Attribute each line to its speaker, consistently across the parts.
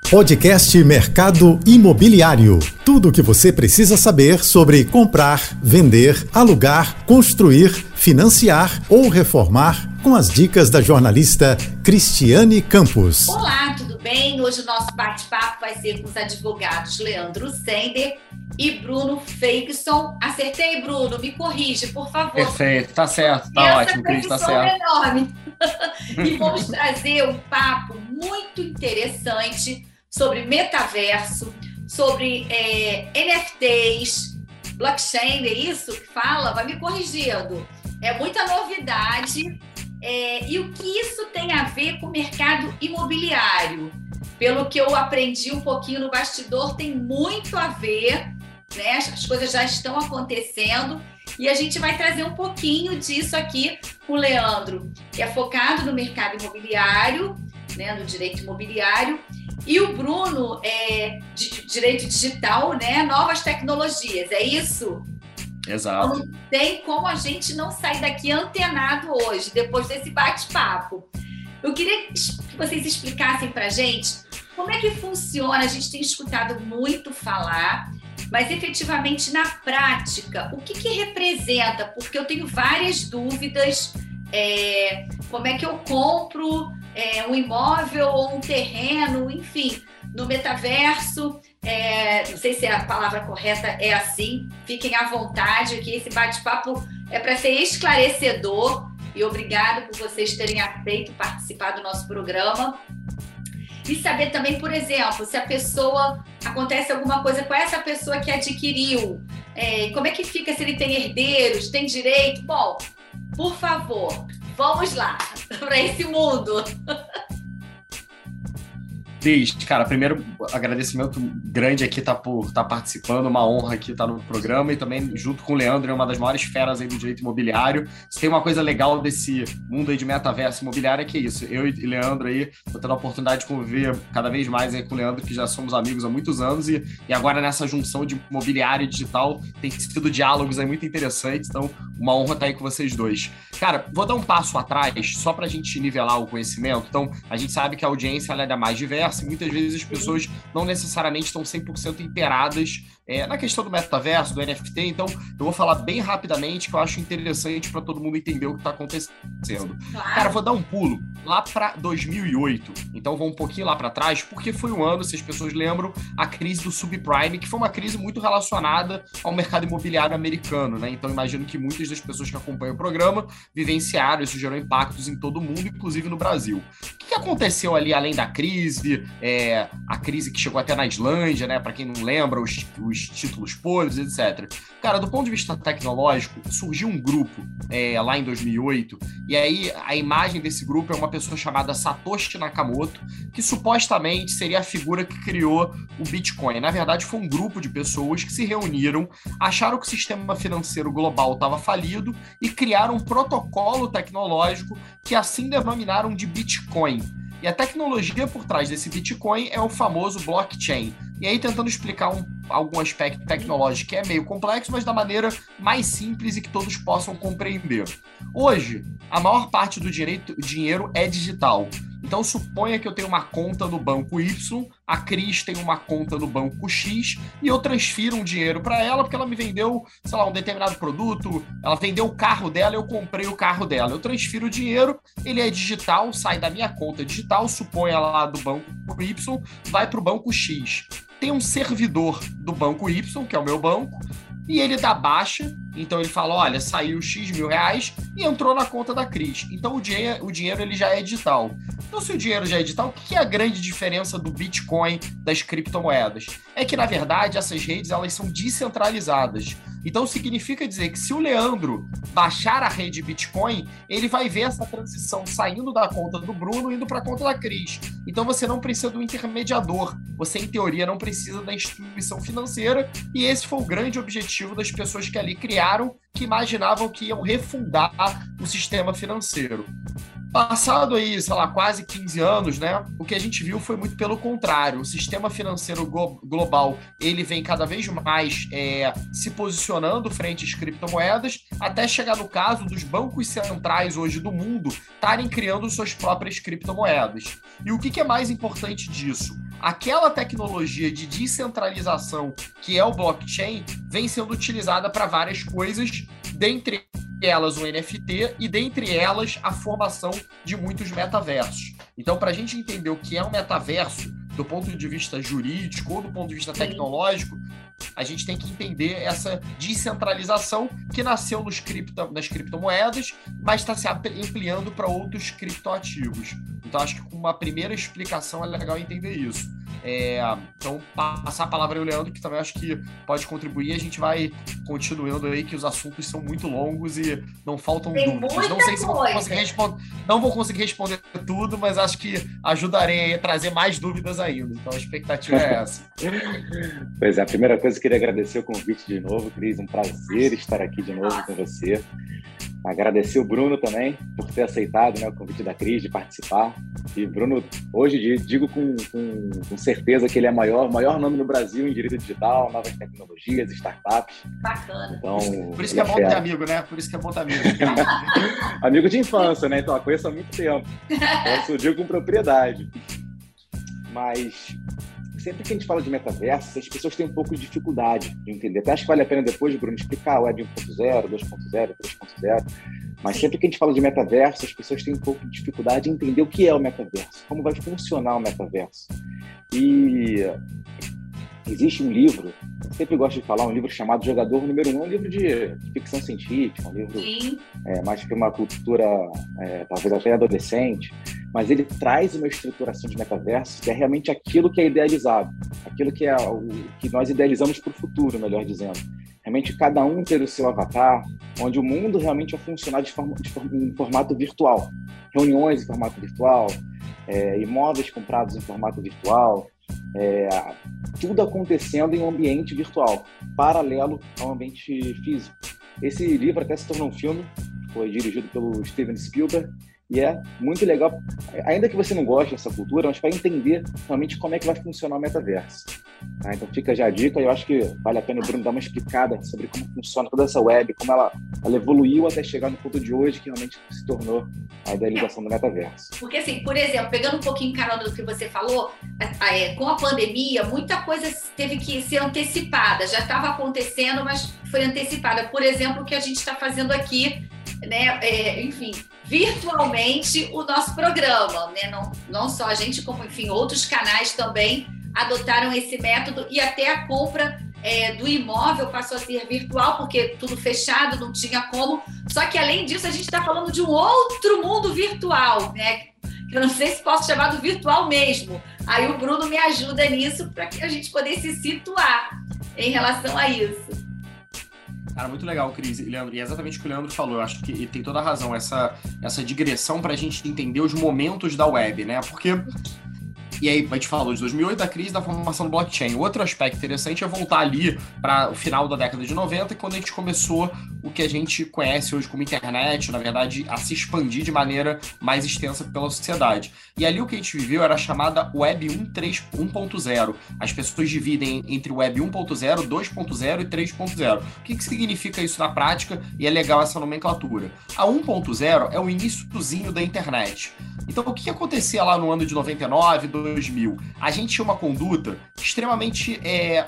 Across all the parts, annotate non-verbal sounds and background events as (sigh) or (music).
Speaker 1: Podcast Mercado Imobiliário. Tudo o que você precisa saber sobre comprar, vender, alugar, construir, financiar ou reformar com as dicas da jornalista Cristiane Campos.
Speaker 2: Olá, tudo bem? Hoje o nosso bate-papo vai ser com os advogados Leandro Sender e Bruno Feigson. Acertei, Bruno? Me corrige, por favor.
Speaker 3: Perfeito, tá certo, tá Essa ótimo, Cris, tá certo.
Speaker 2: É enorme. (laughs) e vamos (laughs) trazer um papo muito interessante sobre metaverso, sobre é, NFTs, blockchain, é isso que fala? Vai me corrigindo. É muita novidade. É, e o que isso tem a ver com o mercado imobiliário? Pelo que eu aprendi um pouquinho no bastidor, tem muito a ver, né? As coisas já estão acontecendo e a gente vai trazer um pouquinho disso aqui com o Leandro, que é focado no mercado imobiliário, né, no direito imobiliário, e o Bruno é de direito digital, né, novas tecnologias, é isso?
Speaker 3: Exato.
Speaker 2: Não tem como a gente não sair daqui antenado hoje, depois desse bate-papo. Eu queria que vocês explicassem para gente como é que funciona. A gente tem escutado muito falar, mas efetivamente na prática, o que, que representa? Porque eu tenho várias dúvidas. É, como é que eu compro é, um imóvel ou um terreno, enfim, no metaverso? É, não sei se a palavra correta é assim. Fiquem à vontade, que esse bate-papo é para ser esclarecedor. E obrigado por vocês terem aceito participar do nosso programa. E saber também, por exemplo, se a pessoa acontece alguma coisa com essa pessoa que adquiriu, é, como é que fica se ele tem herdeiros, tem direito? Bom, por favor, vamos lá (laughs) para esse mundo. (laughs)
Speaker 3: Cris, cara, primeiro agradecimento grande aqui tá por estar tá participando, uma honra aqui estar tá no programa e também junto com o Leandro, é uma das maiores feras aí do direito imobiliário. Se tem uma coisa legal desse mundo aí de metaverso imobiliário é que é isso. Eu e Leandro aí, tô tendo a oportunidade de conviver cada vez mais aí com o Leandro, que já somos amigos há muitos anos e, e agora nessa junção de imobiliário e digital tem sido diálogos aí muito interessantes, então uma honra estar aí com vocês dois. Cara, vou dar um passo atrás só para a gente nivelar o conhecimento. Então, a gente sabe que a audiência ela é mais diversa muitas vezes as pessoas não necessariamente estão 100% inteiradas é, na questão do metaverso, do NFT. Então, eu vou falar bem rapidamente que eu acho interessante para todo mundo entender o que está acontecendo. Claro. Cara, vou dar um pulo lá para 2008. Então, vou um pouquinho lá para trás, porque foi um ano, se as pessoas lembram, a crise do subprime, que foi uma crise muito relacionada ao mercado imobiliário americano, né? Então, imagino que muitas das pessoas que acompanham o programa vivenciaram, isso gerou impactos em todo o mundo, inclusive no Brasil. O que, aconteceu ali além da crise? É, a crise que chegou até na Islândia, né? Para quem não lembra, os, os os títulos polos, etc. Cara, do ponto de vista tecnológico, surgiu um grupo é, lá em 2008, e aí a imagem desse grupo é uma pessoa chamada Satoshi Nakamoto, que supostamente seria a figura que criou o Bitcoin. Na verdade, foi um grupo de pessoas que se reuniram, acharam que o sistema financeiro global estava falido e criaram um protocolo tecnológico que assim denominaram de Bitcoin. E a tecnologia por trás desse Bitcoin é o famoso blockchain. E aí, tentando explicar um, algum aspecto tecnológico que é meio complexo, mas da maneira mais simples e que todos possam compreender. Hoje, a maior parte do direito, dinheiro é digital. Então suponha que eu tenho uma conta no banco Y, a Cris tem uma conta no banco X e eu transfiro um dinheiro para ela porque ela me vendeu, sei lá, um determinado produto, ela vendeu o carro dela, eu comprei o carro dela. Eu transfiro o dinheiro, ele é digital, sai da minha conta digital, suponha lá do banco Y, vai para o banco X. Tem um servidor do banco Y, que é o meu banco, e ele dá baixa, então ele fala, olha, saiu X mil reais e entrou na conta da Cris. Então o dinheiro, o dinheiro ele já é digital. Então se o dinheiro já é digital, o que é a grande diferença do Bitcoin das criptomoedas? É que, na verdade, essas redes elas são descentralizadas. Então significa dizer que se o Leandro baixar a rede Bitcoin, ele vai ver essa transição saindo da conta do Bruno indo para a conta da Cris. Então você não precisa do intermediador. Você, em teoria, não precisa da instituição financeira. E esse foi o grande objetivo das pessoas que ali criaram, que imaginavam que iam refundar o sistema financeiro. Passado aí, sei lá, quase 15 anos, né? O que a gente viu foi muito pelo contrário. O sistema financeiro global ele vem cada vez mais é, se posicionando frente às criptomoedas, até chegar no caso dos bancos centrais hoje do mundo estarem criando suas próprias criptomoedas. E o que, que é mais importante disso? Aquela tecnologia de descentralização que é o blockchain vem sendo utilizada para várias coisas, dentre elas o NFT e dentre elas a formação de muitos metaversos. Então, para a gente entender o que é um metaverso do ponto de vista jurídico ou do ponto de vista tecnológico, a gente tem que entender essa descentralização que nasceu nos cripto, nas criptomoedas, mas está se ampliando para outros criptoativos. Então, acho que com uma primeira explicação é legal entender isso. É, então, passar a palavra ao Leandro, que também acho que pode contribuir. A gente vai continuando aí, que os assuntos são muito longos e não faltam
Speaker 2: Tem
Speaker 3: dúvidas. Não sei se vou conseguir responder, não vou conseguir responder tudo, mas acho que ajudarei a trazer mais dúvidas ainda. Então, a expectativa é essa. (laughs)
Speaker 4: pois é, a primeira coisa, eu queria agradecer o convite de novo, Cris. Um prazer estar aqui de novo com você. Agradecer o Bruno também por ter aceitado né, o convite da Cris de participar. E Bruno, hoje digo com, com, com certeza que ele é maior, maior nome no Brasil em direito digital, novas tecnologias, startups.
Speaker 2: Bacana.
Speaker 3: Então, por isso que é bom ter amigo, né? Por isso que é bom ter amigo. (laughs)
Speaker 4: amigo de infância, né? Então, eu conheço há muito tempo. (laughs) Posso digo com propriedade. Mas sempre que a gente fala de metaverso, as pessoas têm um pouco de dificuldade de entender. Até acho que vale a pena depois, Bruno, explicar o Web 1.0, 2.0, 3.0. Mas sempre que a gente fala de metaverso, as pessoas têm um pouco de dificuldade de entender o que é o metaverso, como vai funcionar o metaverso. E existe um livro, sempre gosto de falar, um livro chamado Jogador Número 1, um, um livro de ficção científica, um livro é, mais que uma cultura, é, talvez até adolescente, mas ele traz uma estruturação de metaverso que é realmente aquilo que é idealizado, aquilo que é o que nós idealizamos para o futuro, melhor dizendo. Realmente cada um ter o seu avatar, onde o mundo realmente vai funcionar de, forma, de forma, em formato virtual. Reuniões em formato virtual, é, imóveis comprados em formato virtual, é, tudo acontecendo em um ambiente virtual, paralelo ao ambiente físico. Esse livro até se tornou um filme, foi dirigido pelo Steven Spielberg, e é muito legal, ainda que você não goste dessa cultura, mas para entender realmente como é que vai funcionar o metaverso. Tá? Então fica já a dica, eu acho que vale a pena o Bruno dar uma explicada sobre como funciona toda essa web, como ela, ela evoluiu até chegar no ponto de hoje, que realmente se tornou a idealização do metaverso.
Speaker 2: Porque assim, por exemplo, pegando um pouquinho carona do que você falou, é, com a pandemia, muita coisa teve que ser antecipada, já estava acontecendo, mas foi antecipada. Por exemplo, o que a gente está fazendo aqui né, é, enfim, virtualmente o nosso programa, né? Não, não só a gente, como enfim, outros canais também adotaram esse método e até a compra é, do imóvel passou a ser virtual, porque tudo fechado, não tinha como. Só que além disso, a gente está falando de um outro mundo virtual, né? Que eu não sei se posso chamar do virtual mesmo. Aí o Bruno me ajuda nisso para que a gente poder se situar em relação a isso.
Speaker 3: Cara, muito legal, Cris e Leandro. E é exatamente o que o Leandro falou. Eu acho que ele tem toda a razão. Essa, essa digressão para a gente entender os momentos da web, né? Porque e aí, a gente falou de 2008, da crise da formação do blockchain. Outro aspecto interessante é voltar ali para o final da década de 90, quando a gente começou o que a gente conhece hoje como internet, na verdade, a se expandir de maneira mais extensa pela sociedade. E ali o que a gente viveu era a chamada Web 1.0. As pessoas dividem entre Web 1.0, 2.0 e 3.0. O que, que significa isso na prática? E é legal essa nomenclatura. A 1.0 é o iníciozinho da internet. Então, o que acontecia lá no ano de 99, 2000? A gente tinha uma conduta extremamente. É,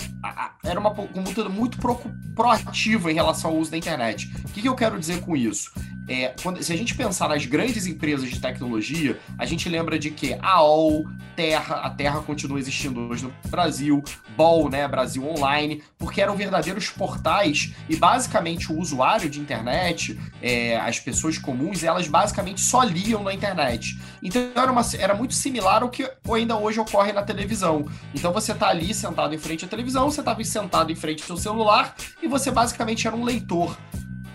Speaker 3: era uma conduta muito pro, proativa em relação ao uso da internet. O que, que eu quero dizer com isso? É, quando, se a gente pensar nas grandes empresas de tecnologia, a gente lembra de que a AOL, Terra, a Terra continua existindo hoje no Brasil, BOL, né, Brasil Online, porque eram verdadeiros portais e basicamente o usuário de internet, é, as pessoas comuns, elas basicamente só liam na internet. Então era, uma, era muito similar ao que ainda hoje ocorre na televisão. Então você está ali sentado em frente à televisão, você estava sentado em frente ao seu celular e você basicamente era um leitor.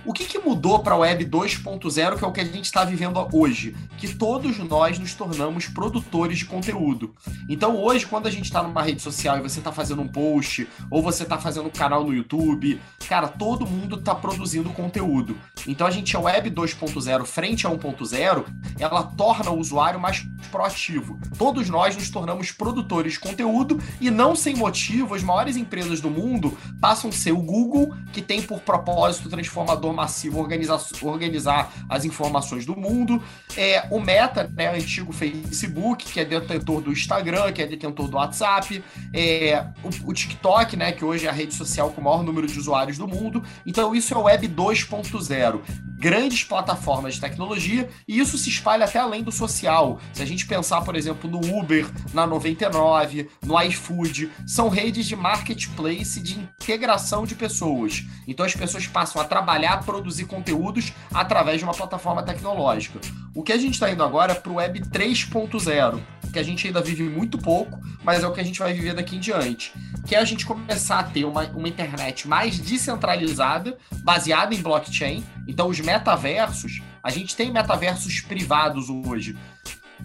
Speaker 3: O que, que mudou para a Web 2.0, que é o que a gente está vivendo hoje? Que todos nós nos tornamos produtores de conteúdo. Então, hoje, quando a gente está numa rede social e você está fazendo um post, ou você está fazendo um canal no YouTube, cara, todo mundo está produzindo conteúdo. Então, a gente, a Web 2.0 frente a 1.0, ela torna o usuário mais proativo. Todos nós nos tornamos produtores de conteúdo e não sem motivo, as maiores empresas do mundo passam a ser o Google, que tem por propósito transformador massivo organizar, organizar as informações do mundo. É, o Meta, né, antigo Facebook, que é detentor do Instagram, que é detentor do WhatsApp, é, o, o, TikTok, né, que hoje é a rede social com o maior número de usuários do mundo. Então, isso é o Web 2.0. Grandes plataformas de tecnologia, e isso se espalha até além do social. Se a gente pensar, por exemplo, no Uber, na 99, no iFood, são redes de marketplace de integração de pessoas. Então as pessoas passam a trabalhar, a produzir conteúdos através de uma plataforma tecnológica. O que a gente está indo agora é para o Web 3.0, que a gente ainda vive muito pouco, mas é o que a gente vai viver daqui em diante. Que é a gente começar a ter uma, uma internet mais descentralizada, baseada em blockchain. Então, os metaversos, a gente tem metaversos privados hoje,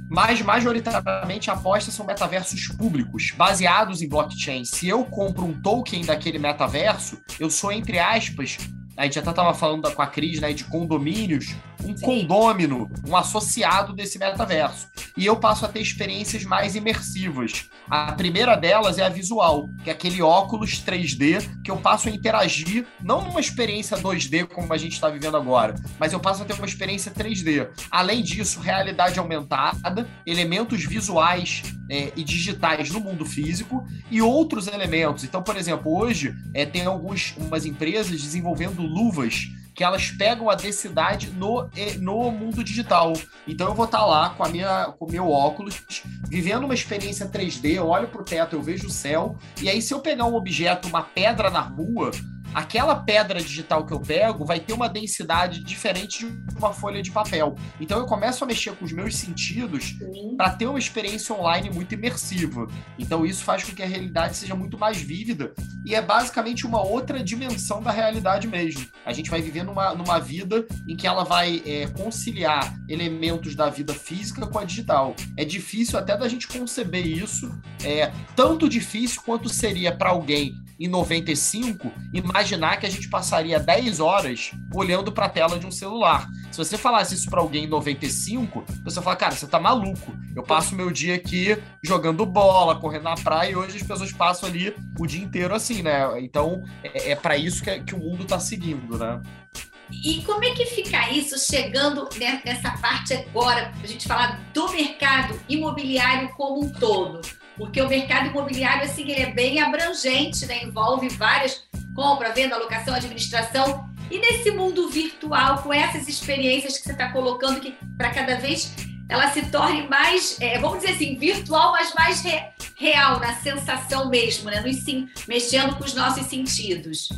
Speaker 3: mas majoritariamente apostas são metaversos públicos, baseados em blockchain. Se eu compro um token daquele metaverso, eu sou, entre aspas, a gente até estava falando com a Cris, né, de condomínios, um Sim. condômino, um associado desse metaverso. E eu passo a ter experiências mais imersivas. A primeira delas é a visual, que é aquele óculos 3D que eu passo a interagir, não numa experiência 2D como a gente está vivendo agora, mas eu passo a ter uma experiência 3D. Além disso, realidade aumentada, elementos visuais é, e digitais no mundo físico e outros elementos. Então, por exemplo, hoje é, tem algumas empresas desenvolvendo luvas que elas pegam a densidade no, no mundo digital. Então eu vou estar tá lá com a minha com o meu óculos, vivendo uma experiência 3D, eu olho para o teto, eu vejo o céu, e aí se eu pegar um objeto, uma pedra na rua, aquela pedra digital que eu pego vai ter uma densidade diferente de uma folha de papel. Então eu começo a mexer com os meus sentidos para ter uma experiência online muito imersiva. Então isso faz com que a realidade seja muito mais vívida e é basicamente uma outra dimensão da realidade mesmo. A gente vai viver numa, numa vida em que ela vai é, conciliar elementos da vida física com a digital. É difícil até da gente conceber isso, é tanto difícil quanto seria para alguém em 95, imaginar que a gente passaria 10 horas olhando para a tela de um celular. Se você falasse isso para alguém em 95, você fala, cara, você tá maluco. Eu passo meu dia aqui jogando bola, correndo na praia, e hoje as pessoas passam ali o dia inteiro assim, né? Então, é, é para isso que, que o mundo tá seguindo, né?
Speaker 2: E como é que fica isso chegando nessa parte agora, a gente falar do mercado imobiliário como um todo? Porque o mercado imobiliário assim, é bem abrangente, né? envolve várias compra, venda, alocação, administração. E nesse mundo virtual, com essas experiências que você está colocando, que para cada vez ela se torne mais, é, vamos dizer assim, virtual, mas mais re, real, na sensação mesmo, né? Nos, sim, mexendo com os nossos sentidos.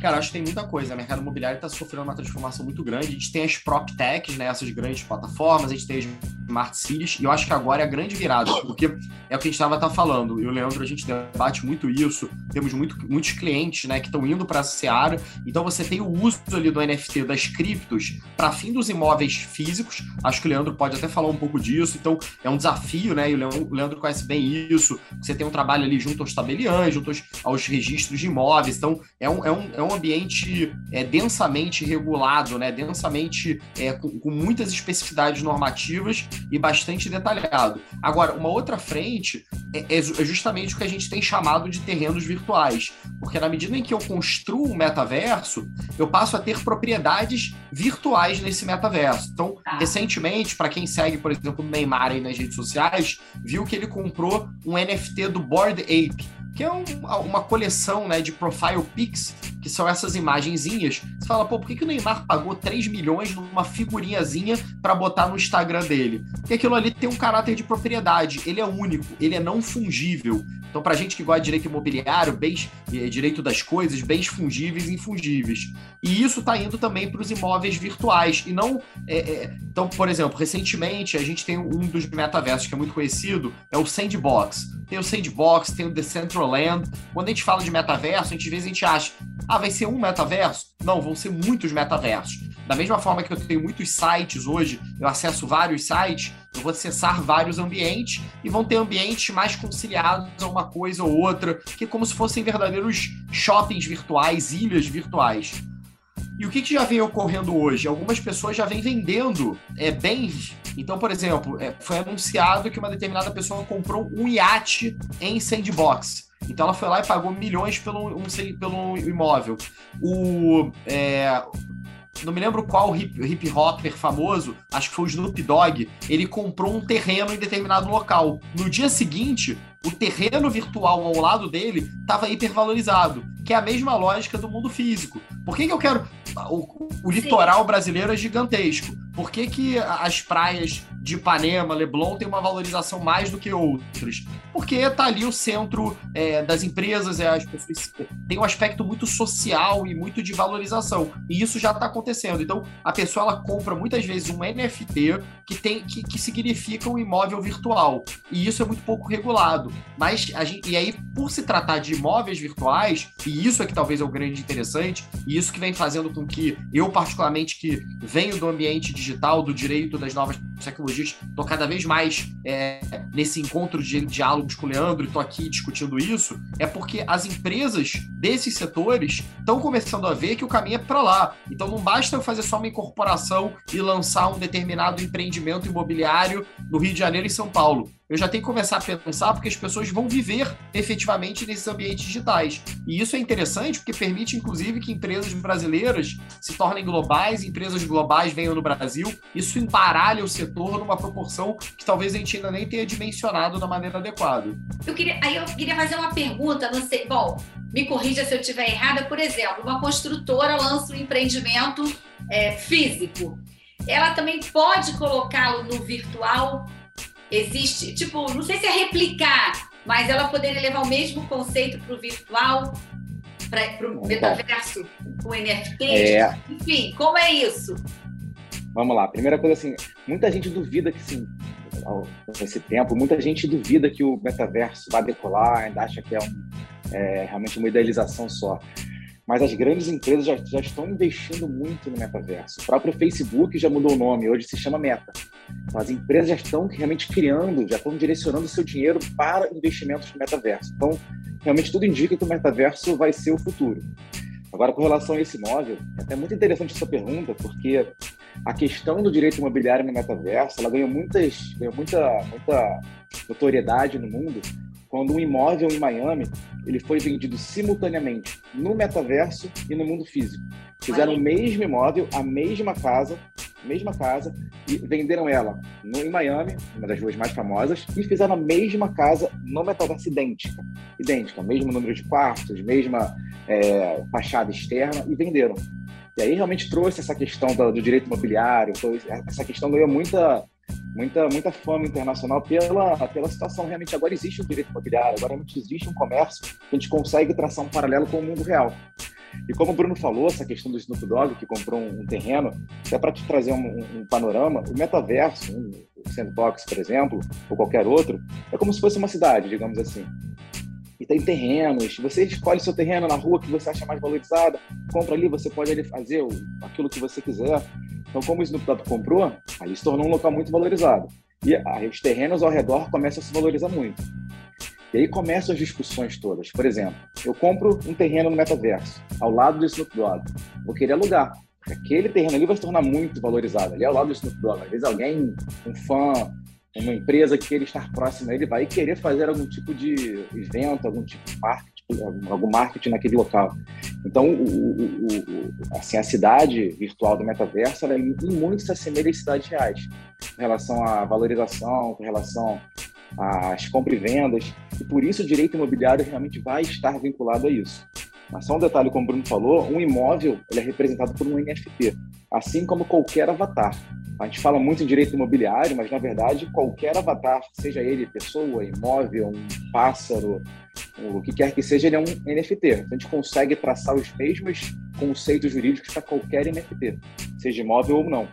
Speaker 3: Cara, acho que tem muita coisa. O mercado imobiliário está sofrendo uma transformação muito grande. A gente tem as prop techs, né, essas grandes plataformas, a gente tem as smart cities, e eu acho que agora é a grande virada, porque é o que a gente estava tá falando. E o Leandro, a gente debate muito isso. Temos muito, muitos clientes né, que estão indo para essa seara. Então você tem o uso ali do NFT, das criptos, para fim dos imóveis físicos. Acho que o Leandro pode até falar um pouco disso. Então é um desafio, né? E o Leandro conhece bem isso. Você tem um trabalho ali junto aos tabeliães, junto aos, aos registros de imóveis. Então é um, é um, é um ambiente é, densamente regulado, né, densamente é, com, com, muitas especificidades normativas e bastante detalhado. Agora, uma outra frente é, é, é, justamente o que a gente tem chamado de terrenos virtuais, porque na medida em que eu construo um metaverso, eu passo a ter propriedades virtuais nesse metaverso. Então, ah. recentemente, para quem segue, por exemplo, o Neymar aí nas redes sociais, viu que ele comprou um NFT do Board Ape, que é um, uma coleção né, de profile pics, que são essas imagenzinhas. Fala, pô, por que, que o Neymar pagou 3 milhões numa figurinhazinha para botar no Instagram dele? Porque aquilo ali tem um caráter de propriedade, ele é único, ele é não fungível. Então, para gente que gosta de direito imobiliário, bens, é, direito das coisas, bens fungíveis e infungíveis. E isso está indo também para os imóveis virtuais. E não. É, é... Então, por exemplo, recentemente a gente tem um dos metaversos que é muito conhecido, é o Sandbox. Tem o Sandbox, tem o Decentraland. Quando a gente fala de metaverso, a gente, às vezes a gente acha, ah, vai ser um metaverso? Não, vão ser muitos metaversos. Da mesma forma que eu tenho muitos sites hoje, eu acesso vários sites, eu vou acessar vários ambientes e vão ter ambientes mais conciliados a uma coisa ou outra, que é como se fossem verdadeiros shoppings virtuais, ilhas virtuais. E o que, que já vem ocorrendo hoje? Algumas pessoas já vêm vendendo é, bens. Então, por exemplo, é, foi anunciado que uma determinada pessoa comprou um iate em sandbox. Então ela foi lá e pagou milhões pelo, um, pelo imóvel. O, é, não me lembro qual hip, hip hopper famoso, acho que foi o Snoop Dogg, ele comprou um terreno em determinado local. No dia seguinte, o terreno virtual ao lado dele estava hipervalorizado, que é a mesma lógica do mundo físico. Por que, que eu quero. O, o litoral brasileiro é gigantesco. Por que, que as praias de Ipanema, Leblon têm uma valorização mais do que outras? Porque está ali o centro é, das empresas, é, as pessoas tem um aspecto muito social e muito de valorização. E isso já está acontecendo. Então, a pessoa ela compra muitas vezes um NFT que, tem, que, que significa um imóvel virtual. E isso é muito pouco regulado. Mas a gente, e aí, por se tratar de imóveis virtuais, e isso é que talvez é o grande interessante, e isso que vem fazendo com que eu, particularmente, que venho do ambiente digital, do direito das novas tecnologias, estou cada vez mais é, nesse encontro de diálogos com o Leandro e estou aqui discutindo isso, é porque as empresas desses setores estão começando a ver que o caminho é para lá. Então não basta eu fazer só uma incorporação e lançar um determinado empreendimento imobiliário no Rio de Janeiro e São Paulo eu já tenho que começar a pensar porque as pessoas vão viver efetivamente nesses ambientes digitais. E isso é interessante porque permite, inclusive, que empresas brasileiras se tornem globais, empresas globais venham no Brasil. Isso embaralha o setor numa proporção que talvez a gente ainda nem tenha dimensionado da maneira adequada.
Speaker 2: Eu queria, aí eu queria fazer uma pergunta, não sei, bom, me corrija se eu estiver errada, por exemplo, uma construtora lança um empreendimento é, físico. Ela também pode colocá-lo no virtual Existe, tipo, não sei se é replicar, mas ela poderia levar o mesmo conceito para o virtual, para o metaverso, com NFT. É... Enfim, como é isso?
Speaker 4: Vamos lá. Primeira coisa, assim, muita gente duvida que sim, nesse tempo, muita gente duvida que o metaverso vai decolar, ainda acha que é, um, é realmente uma idealização só mas as grandes empresas já, já estão investindo muito no metaverso. O próprio Facebook já mudou o nome, hoje se chama Meta. Então, as empresas já estão realmente criando, já estão direcionando o seu dinheiro para investimentos no metaverso. Então, realmente tudo indica que o metaverso vai ser o futuro. Agora, com relação a esse imóvel, é até muito interessante essa pergunta, porque a questão do direito imobiliário no metaverso, ela ganhou, muitas, ganhou muita, muita notoriedade no mundo, quando um imóvel em Miami ele foi vendido simultaneamente no metaverso e no mundo físico. Fizeram o mesmo imóvel, a mesma casa, mesma casa e venderam ela no, em Miami, uma das ruas mais famosas, e fizeram a mesma casa no metaverso idêntica, idêntica, mesmo número de quartos, mesma é, fachada externa e venderam. E aí realmente trouxe essa questão do, do direito imobiliário, essa questão ganhou muita muita, muita fama internacional pela, pela situação. Realmente, agora existe um direito imobiliário, agora realmente existe um comércio que a gente consegue traçar um paralelo com o mundo real. E como o Bruno falou, essa questão do Snoop Dogg, que comprou um, terreno, até para te trazer um, um, panorama, o metaverso, um, o Sandbox, por exemplo, ou qualquer outro, é como se fosse uma cidade, digamos assim. E tem terrenos, você escolhe seu terreno na rua que você acha mais valorizada, compra ali, você pode ali fazer aquilo que você quiser. Então, como o Snoop Dogg comprou, ali se tornou um local muito valorizado. E aí, os terrenos ao redor começam a se valorizar muito. E aí começam as discussões todas. Por exemplo, eu compro um terreno no metaverso, ao lado do Snoop Dogg. Vou querer alugar. Aquele terreno ali vai se tornar muito valorizado. Ali ao lado do Snoop Dogg. Às vezes alguém, um fã, uma empresa que queira estar próxima ele, vai querer fazer algum tipo de evento, algum tipo de marketing, algum marketing naquele local. Então, o, o, o, assim, a cidade virtual do metaverso, ela, em muito se assemelha às cidades reais, em relação à valorização, em relação às compras e vendas, e por isso o direito imobiliário realmente vai estar vinculado a isso. Mas só um detalhe, como o Bruno falou, um imóvel ele é representado por um NFT, assim como qualquer avatar. A gente fala muito em direito imobiliário, mas na verdade qualquer avatar, seja ele pessoa, imóvel, um pássaro, o que quer que seja, ele é um NFT. Então, a gente consegue traçar os mesmos conceitos jurídicos para qualquer NFT, seja imóvel ou não.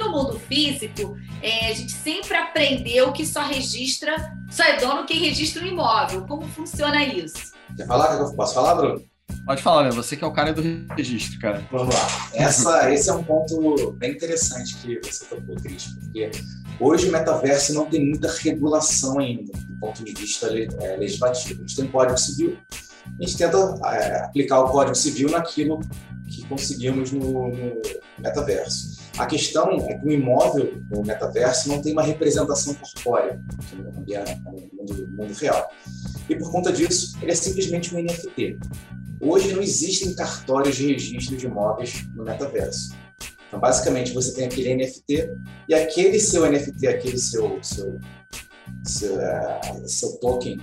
Speaker 2: No mundo físico, é, a gente sempre aprendeu que só registra, só é dono quem registra o imóvel. Como funciona isso?
Speaker 5: Quer falar? Posso falar, Bruno?
Speaker 3: Pode falar, né? Você que é o cara do registro, cara.
Speaker 5: Vamos lá. Essa, esse é um ponto bem interessante que você tocou, Cris, porque hoje o metaverso não tem muita regulação ainda, do ponto de vista é, legislativo. A gente tem Código Civil, a gente tenta é, aplicar o Código Civil naquilo que conseguimos no, no metaverso.
Speaker 4: A questão é que o imóvel no metaverso não tem uma representação corpórea no mundo, no mundo real. E por conta disso, ele é simplesmente um NFT. Hoje não existem cartórios de registro de imóveis no metaverso. Então, basicamente, você tem aquele NFT e aquele seu NFT, aquele seu, seu, seu, uh, seu token,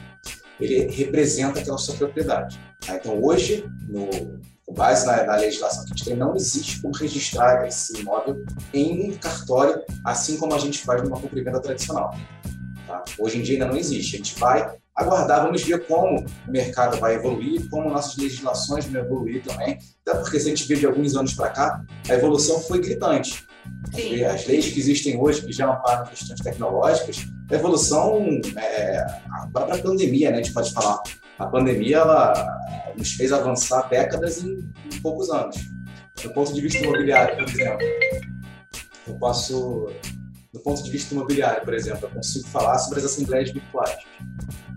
Speaker 4: ele representa aquela sua propriedade. Tá? Então, hoje, no, com base na, na, legislação que a gente tem, não existe como registrar esse imóvel em um cartório, assim como a gente faz numa compra tradicional. Tá? Hoje em dia ainda não existe. A gente vai aguardar, vamos ver como o mercado vai evoluir, como nossas legislações vão evoluir também. Até porque se a gente vê de alguns anos para cá, a evolução foi gritante. Sim. As leis que existem hoje, que já amparam questões tecnológicas, a evolução, é, a própria pandemia, né, a gente pode falar, a pandemia ela nos fez avançar décadas em, em poucos anos. Do ponto de vista imobiliário, por exemplo, eu posso, do ponto de vista imobiliário, por exemplo, eu consigo falar sobre as assembleias virtuais.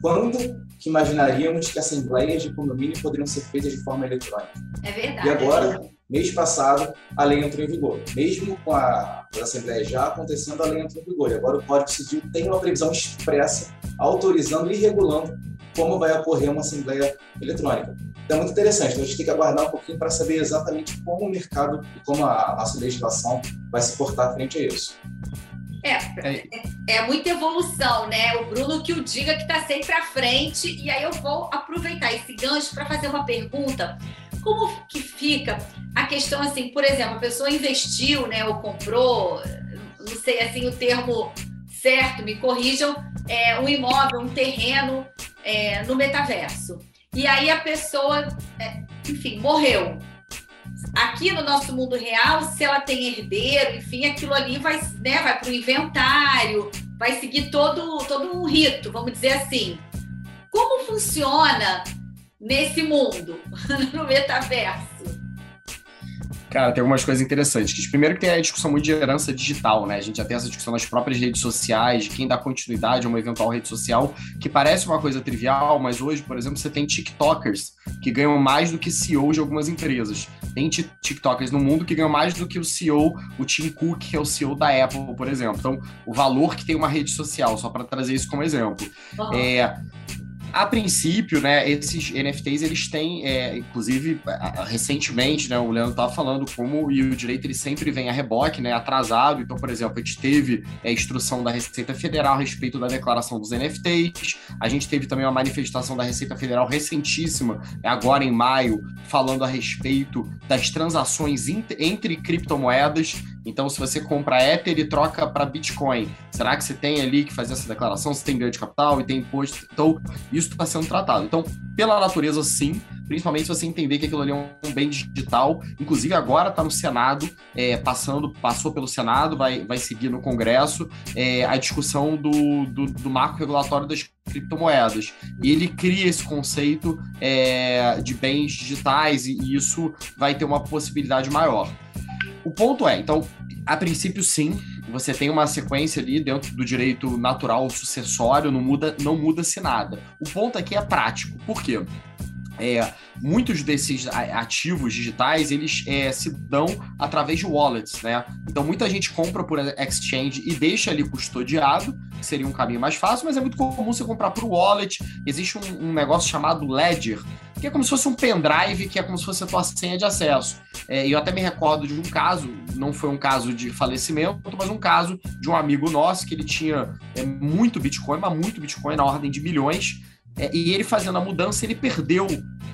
Speaker 4: Quando que imaginaríamos que assembleias de condomínio poderiam ser feitas de forma eletrônica?
Speaker 2: É verdade.
Speaker 4: E agora, mês passado, a lei entrou em vigor. Mesmo com a, as assembleias já acontecendo, a lei entrou em vigor. E agora o Código Civil tem uma previsão expressa autorizando e regulando como vai ocorrer uma assembleia eletrônica. Então é muito interessante. Então, a gente tem que aguardar um pouquinho para saber exatamente como o mercado e como a nossa legislação vai se portar frente a isso.
Speaker 2: É, é, é muita evolução, né? O Bruno que o diga que está sempre à frente. E aí eu vou aproveitar esse gancho para fazer uma pergunta. Como que fica a questão assim, por exemplo, a pessoa investiu, né, ou comprou, não sei assim o termo certo, me corrijam, é, um imóvel, um terreno é, no metaverso. E aí a pessoa, é, enfim, morreu aqui no nosso mundo real, se ela tem herdeiro, enfim, aquilo ali vai, né, vai para o inventário, vai seguir todo, todo um rito, vamos dizer assim. Como funciona nesse mundo, (laughs) no metaverso?
Speaker 3: Cara, tem algumas coisas interessantes. Primeiro que tem a discussão muito de herança digital, né? A gente já tem essa discussão nas próprias redes sociais, de quem dá continuidade a uma eventual rede social, que parece uma coisa trivial, mas hoje, por exemplo, você tem TikTokers que ganham mais do que CEOs de algumas empresas. Tem TikTokers no mundo que ganham mais do que o CEO, o Tim Cook, que é o CEO da Apple, por exemplo. Então, o valor que tem uma rede social, só para trazer isso como exemplo. Uhum. É, a princípio, né, esses NFTs, eles têm, é, inclusive, recentemente, né, o Leandro estava falando como e o direito ele sempre vem a reboque, né, atrasado. Então, por exemplo, a gente teve a instrução da Receita Federal a respeito da declaração dos NFTs. A gente teve também uma manifestação da Receita Federal recentíssima, agora em maio, falando a respeito das transações entre criptomoedas. Então, se você compra Ether e troca para Bitcoin, será que você tem ali que fazer essa declaração? Você tem ganho de capital e tem imposto? Então, isso está sendo tratado. Então, pela natureza, sim, principalmente se você entender que aquilo ali é um bem digital. Inclusive, agora está no Senado, é, passando, passou pelo Senado, vai, vai seguir no Congresso é, a discussão do, do, do, marco regulatório das criptomoedas. E ele cria esse conceito é, de bens digitais e, e isso vai ter uma possibilidade maior. O ponto é, então, a princípio, sim, você tem uma sequência ali dentro do direito natural sucessório, não muda, não muda-se nada. O ponto aqui é prático. Por quê? É, muitos desses ativos digitais eles é, se dão através de wallets, né? Então muita gente compra por exchange e deixa ali custodiado, que seria um caminho mais fácil, mas é muito comum você comprar por wallet. Existe um, um negócio chamado Ledger, que é como se fosse um pendrive, que é como se fosse a tua senha de acesso. É, eu até me recordo de um caso, não foi um caso de falecimento, mas um caso de um amigo nosso que ele tinha é, muito Bitcoin, mas muito Bitcoin na ordem de milhões é, e ele fazendo a mudança, ele perdeu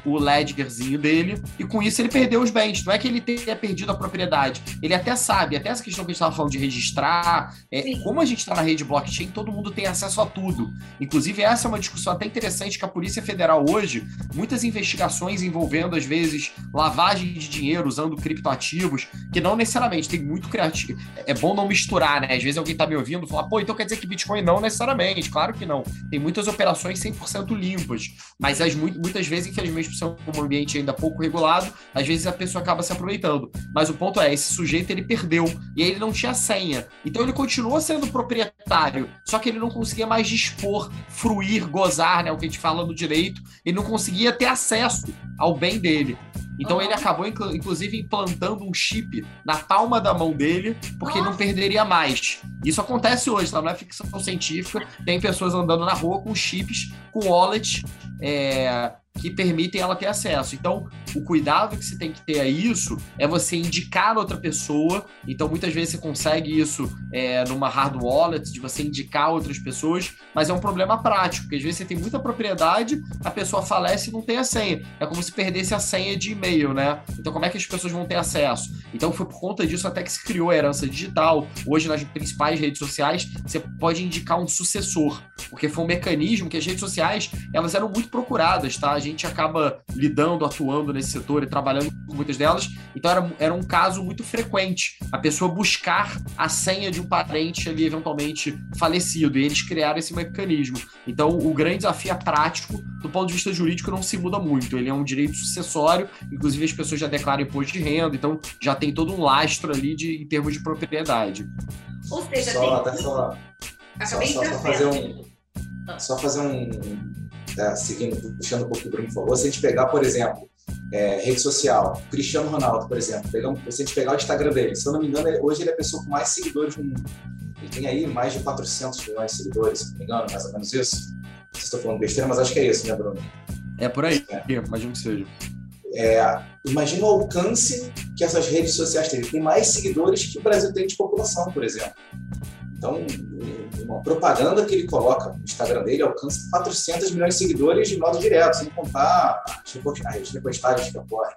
Speaker 3: o ledgerzinho dele, e com isso ele perdeu os bens. Não é que ele tenha perdido a propriedade. Ele até sabe, até essa questão que a gente estava falando de registrar, é, como a gente está na rede blockchain, todo mundo tem acesso a tudo. Inclusive, essa é uma discussão até interessante que a Polícia Federal hoje, muitas investigações envolvendo, às vezes, lavagem de dinheiro usando criptoativos, que não necessariamente tem muito criativo. É bom não misturar, né? Às vezes alguém está me ouvindo e fala, pô, então quer dizer que Bitcoin não necessariamente. Claro que não. Tem muitas operações 100% limpas, mas as, muitas vezes, infelizmente, por ser um ambiente ainda pouco regulado, às vezes a pessoa acaba se aproveitando. Mas o ponto é, esse sujeito ele perdeu e ele não tinha senha. Então ele continuou sendo proprietário, só que ele não conseguia mais dispor, fruir, gozar, né, o que a gente fala no direito, ele não conseguia ter acesso ao bem dele. Então uhum. ele acabou, inclusive, implantando um chip na palma da mão dele, porque Nossa. não perderia mais. Isso acontece hoje, tá? não é ficção científica. Tem pessoas andando na rua com chips, com wallet, é, que permitem ela ter acesso. Então, o cuidado que você tem que ter a isso é você indicar outra pessoa. Então, muitas vezes você consegue isso é, numa hard wallet, de você indicar outras pessoas, mas é um problema prático, porque às vezes você tem muita propriedade, a pessoa falece e não tem a senha. É como se perdesse a senha de e-mail, né? Então, como é que as pessoas vão ter acesso? Então, foi por conta disso até que se criou a herança digital. Hoje, nas principais redes sociais, você pode indicar um sucessor, porque foi um mecanismo que as redes sociais, elas eram muito procuradas, tá? A gente acaba lidando, atuando nesse setor e trabalhando com muitas delas. Então era, era um caso muito frequente a pessoa buscar a senha de um parente ali eventualmente falecido e eles criaram esse mecanismo. Então o grande desafio é prático do ponto de vista jurídico não se muda muito. Ele é um direito sucessório, inclusive as pessoas já declaram imposto de renda, então já tem todo um lastro ali de, em termos de propriedade.
Speaker 2: Ou seja,
Speaker 4: só, tem... só, só, só, só fazer um só fazer um tá, seguindo, puxando um pouco o Bruno falou, se a gente pegar, por exemplo, é, rede social, Cristiano Ronaldo, por exemplo, pegar, se a gente pegar o Instagram dele, se eu não me engano, hoje ele é a pessoa com mais seguidores no mundo. Ele tem aí mais de 400 milhões de seguidores, se não me engano, mais ou menos isso. Não sei se estou falando besteira, mas acho que é isso, né, Bruno?
Speaker 3: É por aí, é. imagino que seja.
Speaker 4: É, imagina o alcance que essas redes sociais têm. Tem mais seguidores que o Brasil tem de população, por exemplo. Então, uma propaganda que ele coloca no Instagram dele alcança 400 milhões de seguidores de modo direto, sem contar as repostagens que ocorrem.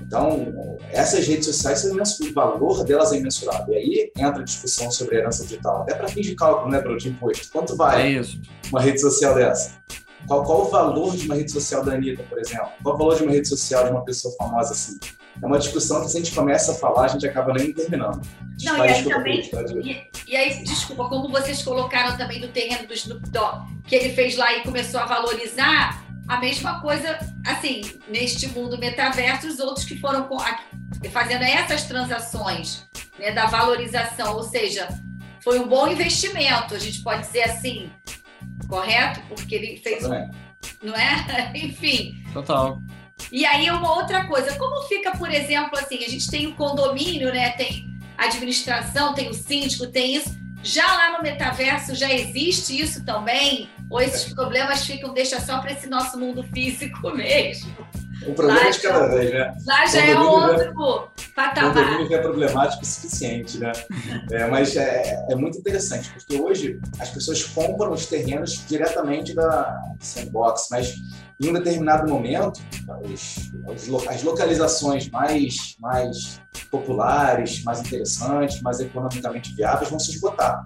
Speaker 4: Então, essas redes sociais são o valor delas é imensurável. E aí entra a discussão sobre a herança digital, até para fins de cálculo, né, Bruno, de imposto. Quanto vale é uma rede social dessa? Qual, qual o valor de uma rede social da Anitta, por exemplo? Qual o valor de uma rede social de uma pessoa famosa assim? É uma discussão que se a gente começa a falar, a gente acaba nem terminando.
Speaker 2: Não, e aí também. E, e, aí, desculpa, como vocês colocaram também do terreno do Snoop Dogg, que ele fez lá e começou a valorizar, a mesma coisa, assim, neste mundo metaverso, os outros que foram fazendo essas transações né, da valorização, ou seja, foi um bom investimento, a gente pode dizer assim, correto? Porque ele fez. Não é? (laughs) Enfim.
Speaker 3: Total.
Speaker 2: E aí, uma outra coisa, como fica, por exemplo, assim, a gente tem o condomínio, né? Tem administração, tem o síndico, tem isso. Já lá no metaverso já existe isso também? Ou esses problemas ficam, deixa só para esse nosso mundo físico (laughs) mesmo?
Speaker 4: O problema lá é de cada vez, né?
Speaker 2: Lá já é outro patamar. O
Speaker 4: condomínio já é problemático o suficiente, né? É, mas é, é, muito interessante, porque hoje as pessoas compram os terrenos diretamente da sandbox, mas em um determinado momento, os, as localizações mais, mais populares, mais interessantes, mais economicamente viáveis vão se esgotar.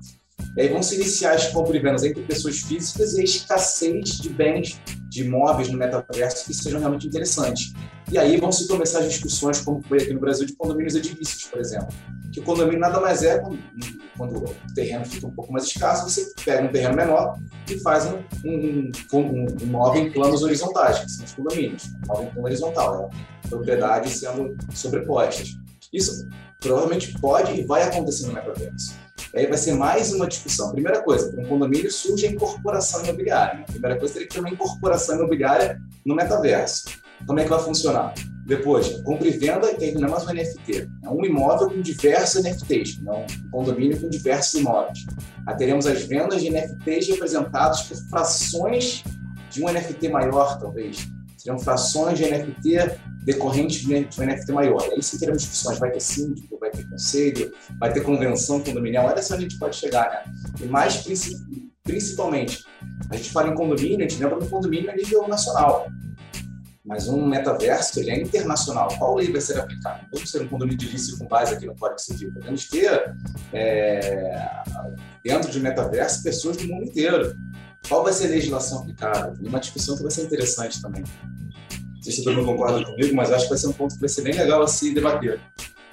Speaker 4: E aí vão se iniciar as compras e vendas entre pessoas físicas e a escassez de bens, de imóveis no metaverso que sejam realmente interessantes. E aí vão se começar as discussões, como foi aqui no Brasil, de condomínios edilícios, por exemplo. Que o condomínio nada mais é, quando, o terreno fica um pouco mais escasso, você pega um terreno menor e faz um, um, um, um imóvel em planos horizontais, que são os condomínios. Um imóvel em plano horizontal, né? propriedades sendo sobrepostas. Isso provavelmente pode e vai acontecer no metaverso. Aí vai ser mais uma discussão. Primeira coisa, um condomínio surge a incorporação imobiliária. A primeira coisa teria que ter uma incorporação imobiliária no metaverso. Como é que vai funcionar? Depois, compra e venda, que não é mais um NFT. É um imóvel com diversos NFTs, não um condomínio com diversos imóveis. Aí teremos as vendas de NFTs representados por frações de um NFT maior, talvez. Seriam frações de NFT decorrentes de um NFT maior. Aí sim teremos discussões, vai ter síndico, vai ter conselho, vai ter convenção condominial, olha só onde a gente pode chegar, né? E mais principalmente, a gente fala em condomínio, a gente lembra do condomínio a nível nacional. Mas um metaverso, ele é internacional. Qual lei vai ser aplicada? Vamos ser um condomínio de vício com base aqui no Código Civil. Podemos ter, é, dentro de metaverso, pessoas do mundo inteiro. Qual vai ser a legislação aplicada? Uma discussão que vai ser interessante também. Não sei se todo mundo concorda comigo, mas acho que vai ser um ponto que vai ser bem legal a se debater.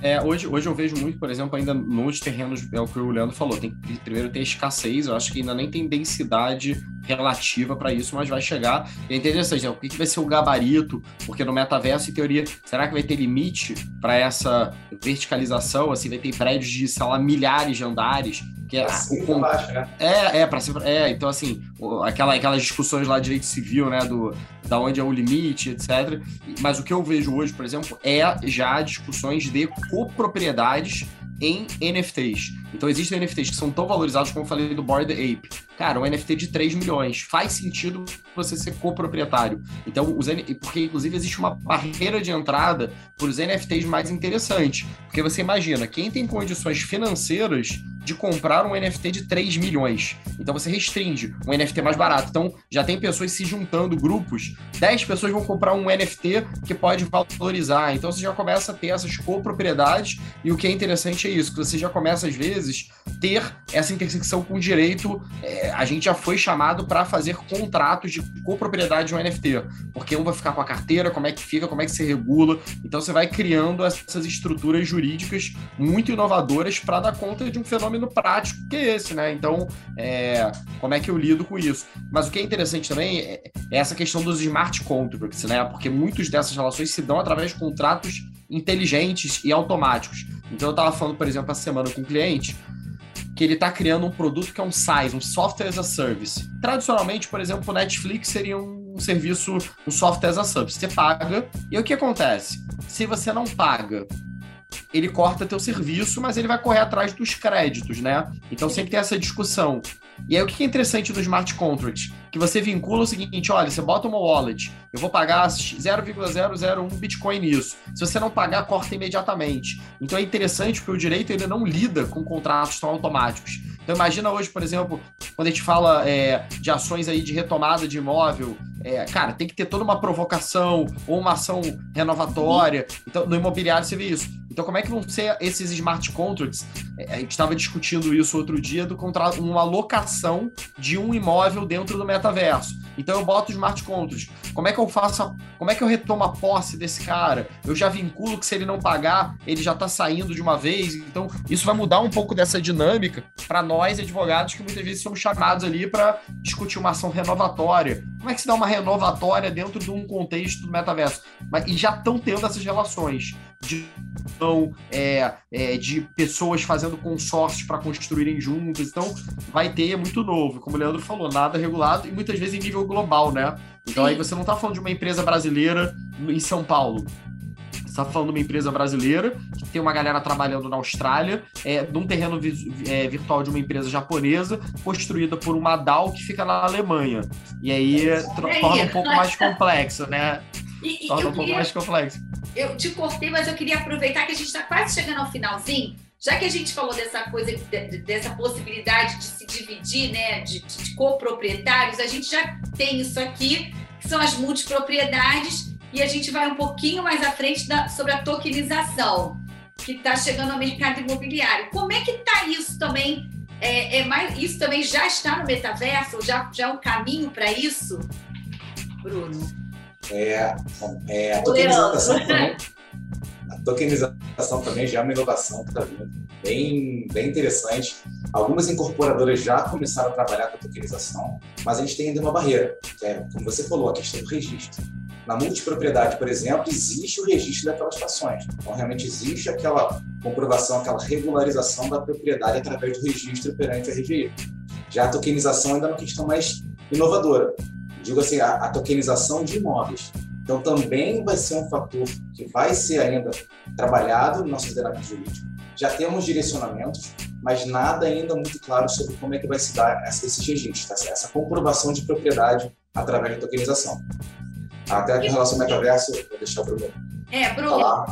Speaker 3: É, hoje, hoje eu vejo muito, por exemplo, ainda nos terrenos, é o que o Leandro falou, tem que primeiro ter escassez, eu acho que ainda nem tem densidade relativa para isso, mas vai chegar. E é interessante, né? o que, que vai ser o gabarito? Porque no metaverso, em teoria, será que vai ter limite para essa verticalização? Assim, vai ter prédios de, sei lá, milhares de andares, Que é, cima o, baixo, né? É, é, pra é, então assim, aquela, aquelas discussões lá de direito civil, né, do, da onde é o limite, etc. Mas o que eu vejo hoje, por exemplo, é já discussões de copropriedades em NFTs. Então existem NFTs que são tão valorizados como eu falei do Bored Ape. Cara, um NFT de 3 milhões. Faz sentido você ser coproprietário. Então, os N... porque inclusive existe uma barreira de entrada para os NFTs mais interessantes. Porque você imagina, quem tem condições financeiras de comprar um NFT de 3 milhões. Então você restringe um NFT mais barato. Então já tem pessoas se juntando, grupos. 10 pessoas vão comprar um NFT que pode valorizar. Então você já começa a ter essas copropriedades. E o que é interessante é isso, que você já começa, às vezes, ter essa intersecção com o direito. É, a gente já foi chamado para fazer contratos de copropriedade de um NFT. Porque um vai ficar com a carteira, como é que fica, como é que se regula. Então você vai criando essas estruturas jurídicas muito inovadoras para dar conta de um fenômeno fenômeno prático que é esse, né? Então, é, como é que eu lido com isso? Mas o que é interessante também é, é essa questão dos smart contracts, né? Porque muitas dessas relações se dão através de contratos inteligentes e automáticos. Então, eu estava falando, por exemplo, essa semana com um cliente que ele está criando um produto que é um SaaS, um Software as a Service. Tradicionalmente, por exemplo, o Netflix seria um serviço, um Software as a Service. Você paga, e o que acontece? Se você não paga ele corta teu serviço, mas ele vai correr atrás dos créditos, né? Então sempre tem essa discussão. E aí o que é interessante no smart contract? Que você vincula o seguinte, olha, você bota uma wallet, eu vou pagar 0,001 Bitcoin nisso. Se você não pagar, corta imediatamente. Então é interessante porque o direito ele não lida com contratos tão automáticos. Então imagina hoje, por exemplo, quando a gente fala é, de ações aí de retomada de imóvel, é, cara, tem que ter toda uma provocação ou uma ação renovatória. Então, no imobiliário você vê isso. Então, como é que vão ser esses smart contracts? É, a gente estava discutindo isso outro dia do contrato, uma locação de um imóvel dentro do metaverso. Então, eu boto smart contracts. Como é que eu faço? A, como é que eu retomo a posse desse cara? Eu já vinculo que se ele não pagar, ele já está saindo de uma vez. Então, isso vai mudar um pouco dessa dinâmica para nós, advogados, que muitas vezes somos chamados ali para discutir uma ação renovatória. Como é que se dá uma renovatória dentro de um contexto do metaverso? Mas, e já estão tendo essas relações de é, é, de pessoas fazendo consórcios para construírem juntas. Então, vai ter é muito novo. Como o Leandro falou, nada regulado e muitas vezes em nível global, né? Então, aí você não está falando de uma empresa brasileira em São Paulo. Você está falando de uma empresa brasileira que tem uma galera trabalhando na Austrália, é, num terreno é, virtual de uma empresa japonesa, construída por uma DAO que fica na Alemanha. E aí torna um pouco mais complexo, né?
Speaker 2: Torna um pouco mais complexo eu te cortei, mas eu queria aproveitar que a gente está quase chegando ao finalzinho, já que a gente falou dessa coisa, dessa possibilidade de se dividir, né, de, de coproprietários, a gente já tem isso aqui, que são as multipropriedades, e a gente vai um pouquinho mais à frente da, sobre a tokenização, que está chegando ao mercado imobiliário. Como é que está isso também? É, é, mais, isso também já está no metaverso? Já, já é um caminho para isso? Bruno?
Speaker 4: É, é, a tokenização também, a tokenização também já é uma inovação que está vindo, bem, bem interessante. Algumas incorporadoras já começaram a trabalhar com a tokenização, mas a gente tem ainda uma barreira, que é, como você falou, a questão do registro. Na multipropriedade, por exemplo, existe o registro daquelas estações. Então, realmente existe aquela comprovação, aquela regularização da propriedade através do registro perante o RGI. Já a tokenização ainda é uma questão mais inovadora digo assim, a, a tokenização de imóveis. Então, também vai ser um fator que vai ser ainda trabalhado no nosso ordenamento jurídico. Já temos direcionamentos, mas nada ainda muito claro sobre como é que vai se dar esses registros, tá? essa comprovação de propriedade através da tokenização. Até com relação ao metaverso, vou deixar o Bruno,
Speaker 2: é, Bruno. falar.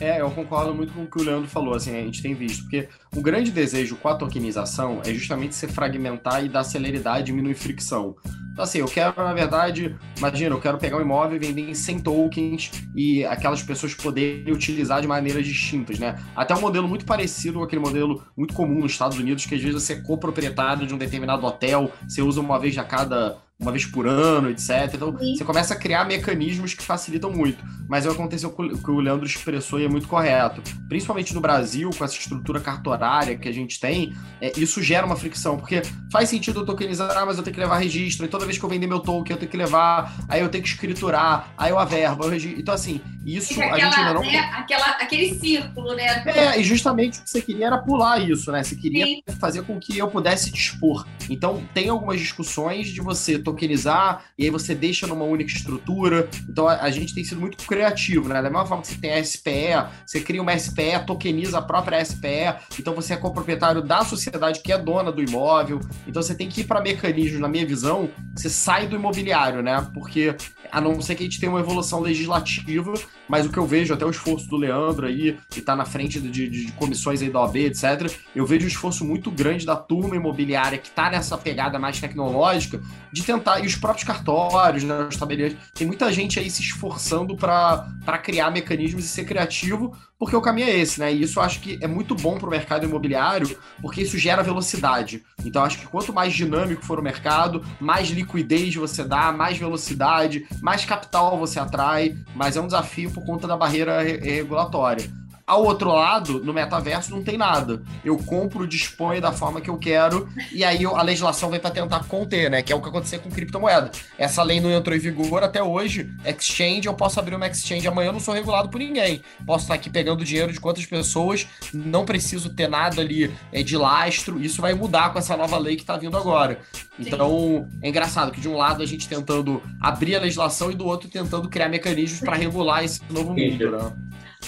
Speaker 3: É, eu concordo muito com o que o Leandro falou, assim, a gente tem visto, porque o grande desejo com a tokenização é justamente se fragmentar e dar celeridade, diminuir fricção. Então, assim, eu quero, na verdade, imagina, eu quero pegar um imóvel e vender em 100 tokens e aquelas pessoas poderem utilizar de maneiras distintas, né? Até um modelo muito parecido com aquele modelo muito comum nos Estados Unidos, que às vezes você é coproprietário de um determinado hotel, você usa uma vez a cada uma vez por ano, etc. Então, Sim. você começa a criar mecanismos que facilitam muito. Mas é o que aconteceu com o que o Leandro expressou e é muito correto. Principalmente no Brasil, com essa estrutura cartorária que a gente tem, é, isso gera uma fricção, porque faz sentido eu tokenizar, ah, mas eu tenho que levar registro, e toda vez que eu vender meu token, eu tenho que levar, aí eu tenho que escriturar, aí eu averbo, eu registro. Então, assim, isso
Speaker 2: Fica
Speaker 3: a gente ainda não.
Speaker 2: né, aquela, aquele círculo, né?
Speaker 3: É, e justamente o que você queria era pular isso, né? Você queria
Speaker 2: Sim.
Speaker 3: fazer com que eu pudesse dispor. Então, tem algumas discussões de você tokenizar e aí você deixa numa única estrutura. Então, a, a gente tem sido muito criativo, né? Da mesma forma que você tem a SPE, você cria uma SPE, tokeniza a própria SPE. Então, você é coproprietário da sociedade que é dona do imóvel. Então, você tem que ir para mecanismos, na minha visão, você sai do imobiliário, né? Porque, a não ser que a gente tenha uma evolução legislativa, mas o que eu vejo, até o esforço do Leandro aí, que está na frente de, de- de comissões aí da OAB, etc., eu vejo um esforço muito grande da turma imobiliária que está nessa pegada mais tecnológica, de tentar, e os próprios cartórios, né, os tabeliões, tem muita gente aí se esforçando para criar mecanismos e ser criativo, porque o caminho é esse, né? E isso eu acho que é muito bom para o mercado imobiliário, porque isso gera velocidade. Então, acho que quanto mais dinâmico for o mercado, mais liquidez você dá, mais velocidade, mais capital você atrai, mas é um desafio por conta da barreira re- regulatória. Ao outro lado, no metaverso não tem nada. Eu compro, disponho da forma que eu quero, e aí a legislação vem para tentar conter, né? Que é o que aconteceu com criptomoeda. Essa lei não entrou em vigor até hoje. Exchange, eu posso abrir uma exchange amanhã, eu não sou regulado por ninguém. Posso estar aqui pegando dinheiro de quantas pessoas, não preciso ter nada ali é, de lastro. Isso vai mudar com essa nova lei que está vindo agora. Então, é engraçado que de um lado a gente tentando abrir a legislação e do outro tentando criar mecanismos para regular esse novo mundo, né?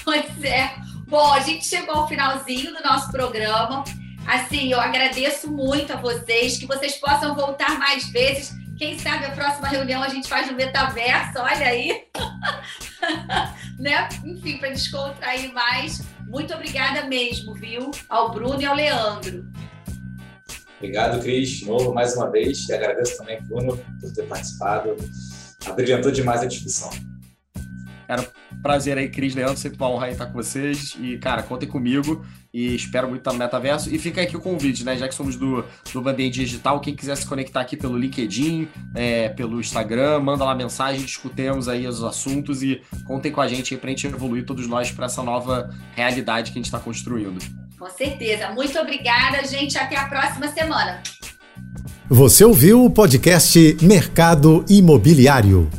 Speaker 2: Pois é. Bom, a gente chegou ao finalzinho do nosso programa. Assim, eu agradeço muito a vocês, que vocês possam voltar mais vezes. Quem sabe a próxima reunião a gente faz no metaverso, olha aí. (laughs) né? Enfim, para descontrair mais. Muito obrigada mesmo, viu? Ao Bruno e ao Leandro.
Speaker 4: Obrigado, Cris, de novo, mais uma vez. E agradeço também, Bruno, por ter participado. Abrilhantou demais a discussão.
Speaker 3: Prazer aí, Cris, Leandro, sempre uma honra aí estar com vocês. E, cara, contem comigo e espero muito estar no metaverso. E fica aqui o convite, né? Já que somos do, do Band-Aid Digital, quem quiser se conectar aqui pelo LinkedIn, é, pelo Instagram, manda lá mensagem, discutemos aí os assuntos e contem com a gente aí pra gente evoluir todos nós para essa nova realidade que a gente está construindo.
Speaker 2: Com certeza. Muito obrigada, gente. Até a próxima semana.
Speaker 1: Você ouviu o podcast Mercado Imobiliário.